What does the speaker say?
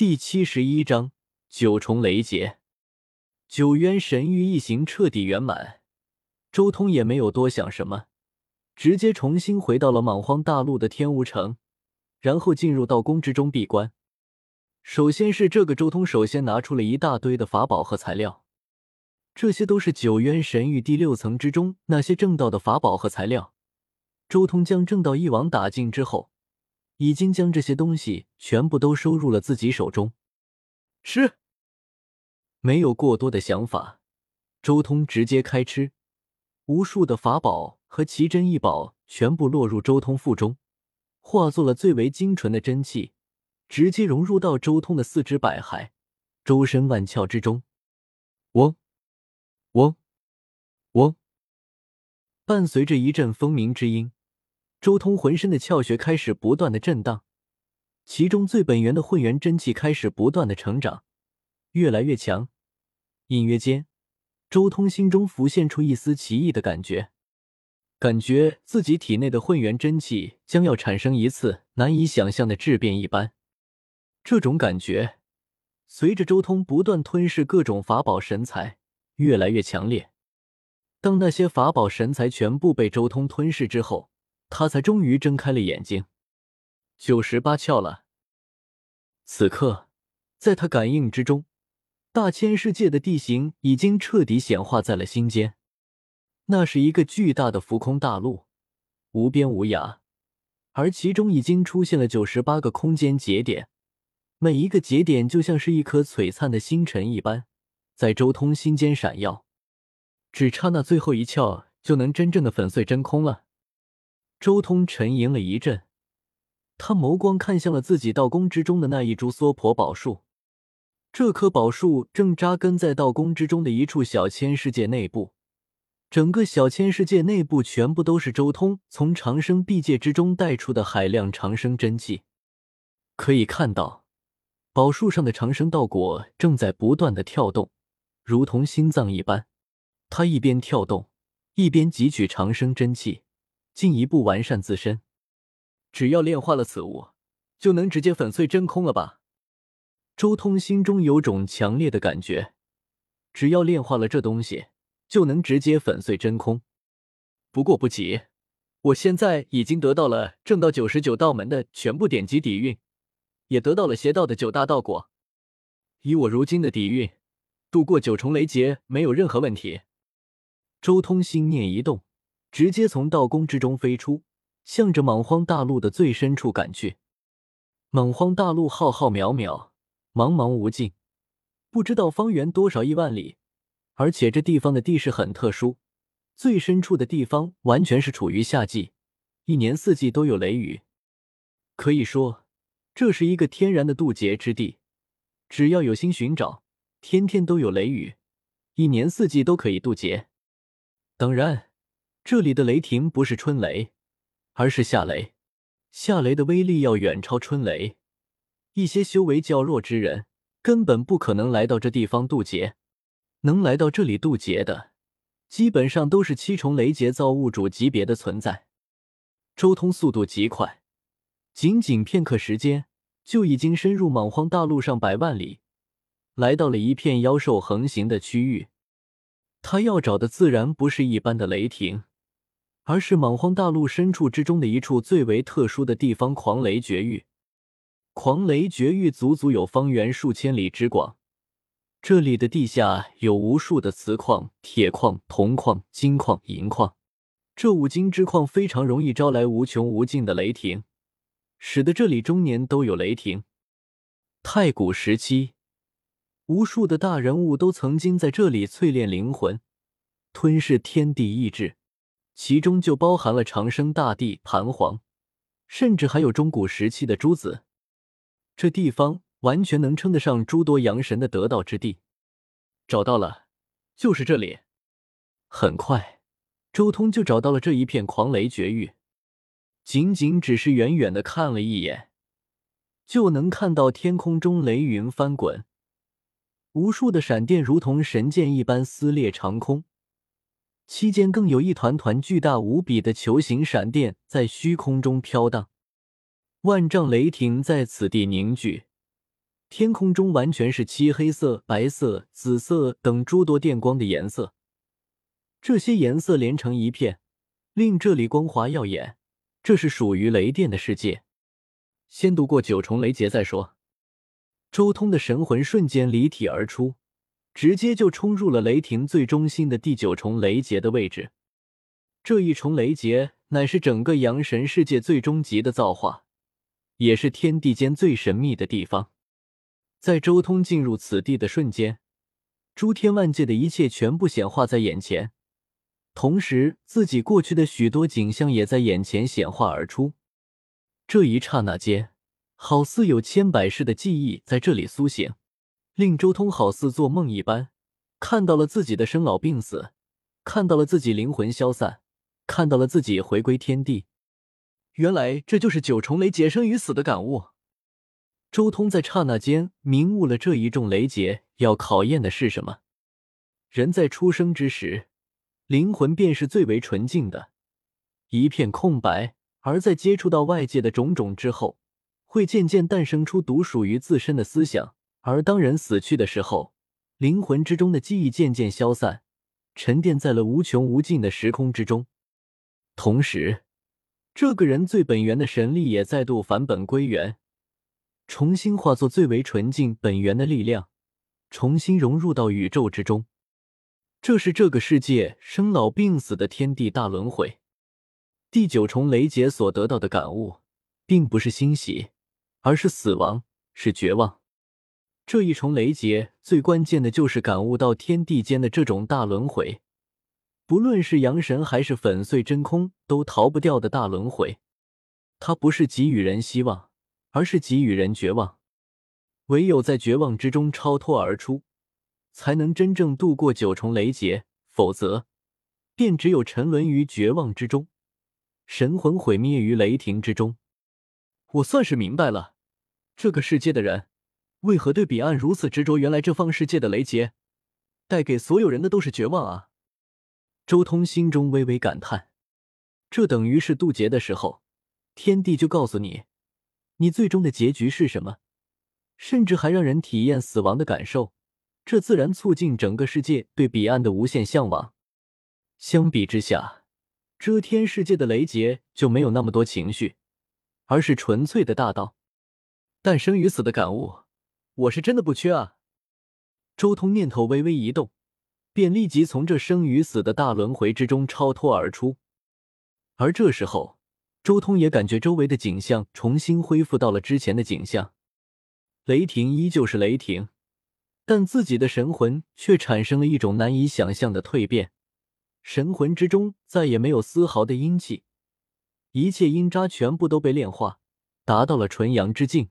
第七十一章九重雷劫，九渊神域一行彻底圆满。周通也没有多想什么，直接重新回到了莽荒大陆的天无城，然后进入道宫之中闭关。首先是这个周通，首先拿出了一大堆的法宝和材料，这些都是九渊神域第六层之中那些正道的法宝和材料。周通将正道一网打尽之后。已经将这些东西全部都收入了自己手中，吃。没有过多的想法，周通直接开吃。无数的法宝和奇珍异宝全部落入周通腹中，化作了最为精纯的真气，直接融入到周通的四肢百骸、周身万窍之中。嗡，嗡，嗡，伴随着一阵风鸣之音。周通浑身的窍穴开始不断的震荡，其中最本源的混元真气开始不断的成长，越来越强。隐约间，周通心中浮现出一丝奇异的感觉，感觉自己体内的混元真气将要产生一次难以想象的质变一般。这种感觉随着周通不断吞噬各种法宝神材，越来越强烈。当那些法宝神材全部被周通吞噬之后，他才终于睁开了眼睛，九十八窍了。此刻，在他感应之中，大千世界的地形已经彻底显化在了心间。那是一个巨大的浮空大陆，无边无涯，而其中已经出现了九十八个空间节点，每一个节点就像是一颗璀璨的星辰一般，在周通心间闪耀。只差那最后一窍，就能真正的粉碎真空了。周通沉吟了一阵，他眸光看向了自己道宫之中的那一株娑婆宝树。这棵宝树正扎根在道宫之中的一处小千世界内部，整个小千世界内部全部都是周通从长生地界之中带出的海量长生真气。可以看到，宝树上的长生道果正在不断的跳动，如同心脏一般。他一边跳动，一边汲取长生真气。进一步完善自身，只要炼化了此物，就能直接粉碎真空了吧？周通心中有种强烈的感觉，只要炼化了这东西，就能直接粉碎真空。不过不急，我现在已经得到了正道九十九道门的全部典籍底蕴，也得到了邪道的九大道果。以我如今的底蕴，度过九重雷劫没有任何问题。周通心念一动。直接从道宫之中飞出，向着莽荒大陆的最深处赶去。莽荒大陆浩浩渺渺，茫茫无尽，不知道方圆多少亿万里。而且这地方的地势很特殊，最深处的地方完全是处于夏季，一年四季都有雷雨。可以说，这是一个天然的渡劫之地。只要有心寻找，天天都有雷雨，一年四季都可以渡劫。当然。这里的雷霆不是春雷，而是夏雷。夏雷的威力要远超春雷，一些修为较弱之人根本不可能来到这地方渡劫。能来到这里渡劫的，基本上都是七重雷劫造物主级别的存在。周通速度极快，仅仅片刻时间就已经深入莽荒大陆上百万里，来到了一片妖兽横行的区域。他要找的自然不是一般的雷霆。而是莽荒大陆深处之中的一处最为特殊的地方——狂雷绝域。狂雷绝域足足有方圆数千里之广，这里的地下有无数的磁矿、铁矿、铜矿、金矿、银矿，这五金之矿非常容易招来无穷无尽的雷霆，使得这里终年都有雷霆。太古时期，无数的大人物都曾经在这里淬炼灵魂，吞噬天地意志。其中就包含了长生大帝、盘黄，甚至还有中古时期的诸子。这地方完全能称得上诸多阳神的得道之地。找到了，就是这里。很快，周通就找到了这一片狂雷绝域。仅仅只是远远的看了一眼，就能看到天空中雷云翻滚，无数的闪电如同神剑一般撕裂长空。期间更有一团团巨大无比的球形闪电在虚空中飘荡，万丈雷霆在此地凝聚，天空中完全是漆黑色、白色、紫色等诸多电光的颜色，这些颜色连成一片，令这里光华耀眼。这是属于雷电的世界。先度过九重雷劫再说。周通的神魂瞬间离体而出，直接就冲入了雷霆最中心的第九重雷劫的位置。这一重雷劫乃是整个阳神世界最终极的造化，也是天地间最神秘的地方。在周通进入此地的瞬间，诸天万界的一切全部显化在眼前，同时自己过去的许多景象也在眼前显化而出。这一刹那间，好似有千百世的记忆在这里苏醒，令周通好似做梦一般，看到了自己的生老病死，看到了自己灵魂消散，看到了自己回归天地。原来这就是九重雷劫生与死的感悟。周通在刹那间明悟了这一众雷劫要考验的是什么。人在出生之时，灵魂便是最为纯净的，一片空白；而在接触到外界的种种之后，会渐渐诞生出独属于自身的思想。而当人死去的时候，灵魂之中的记忆渐渐消散，沉淀在了无穷无尽的时空之中。同时，这个人最本源的神力也再度返本归元。重新化作最为纯净本源的力量，重新融入到宇宙之中。这是这个世界生老病死的天地大轮回。第九重雷劫所得到的感悟，并不是欣喜，而是死亡，是绝望。这一重雷劫最关键的就是感悟到天地间的这种大轮回，不论是阳神还是粉碎真空，都逃不掉的大轮回。它不是给予人希望。而是给予人绝望，唯有在绝望之中超脱而出，才能真正度过九重雷劫，否则，便只有沉沦于绝望之中，神魂毁灭于雷霆之中。我算是明白了，这个世界的人为何对彼岸如此执着。原来这方世界的雷劫，带给所有人的都是绝望啊！周通心中微微感叹，这等于是渡劫的时候，天帝就告诉你。你最终的结局是什么？甚至还让人体验死亡的感受，这自然促进整个世界对彼岸的无限向往。相比之下，遮天世界的雷劫就没有那么多情绪，而是纯粹的大道。但生与死的感悟，我是真的不缺啊！周通念头微微一动，便立即从这生与死的大轮回之中超脱而出。而这时候。周通也感觉周围的景象重新恢复到了之前的景象，雷霆依旧是雷霆，但自己的神魂却产生了一种难以想象的蜕变，神魂之中再也没有丝毫的阴气，一切阴渣全部都被炼化，达到了纯阳之境。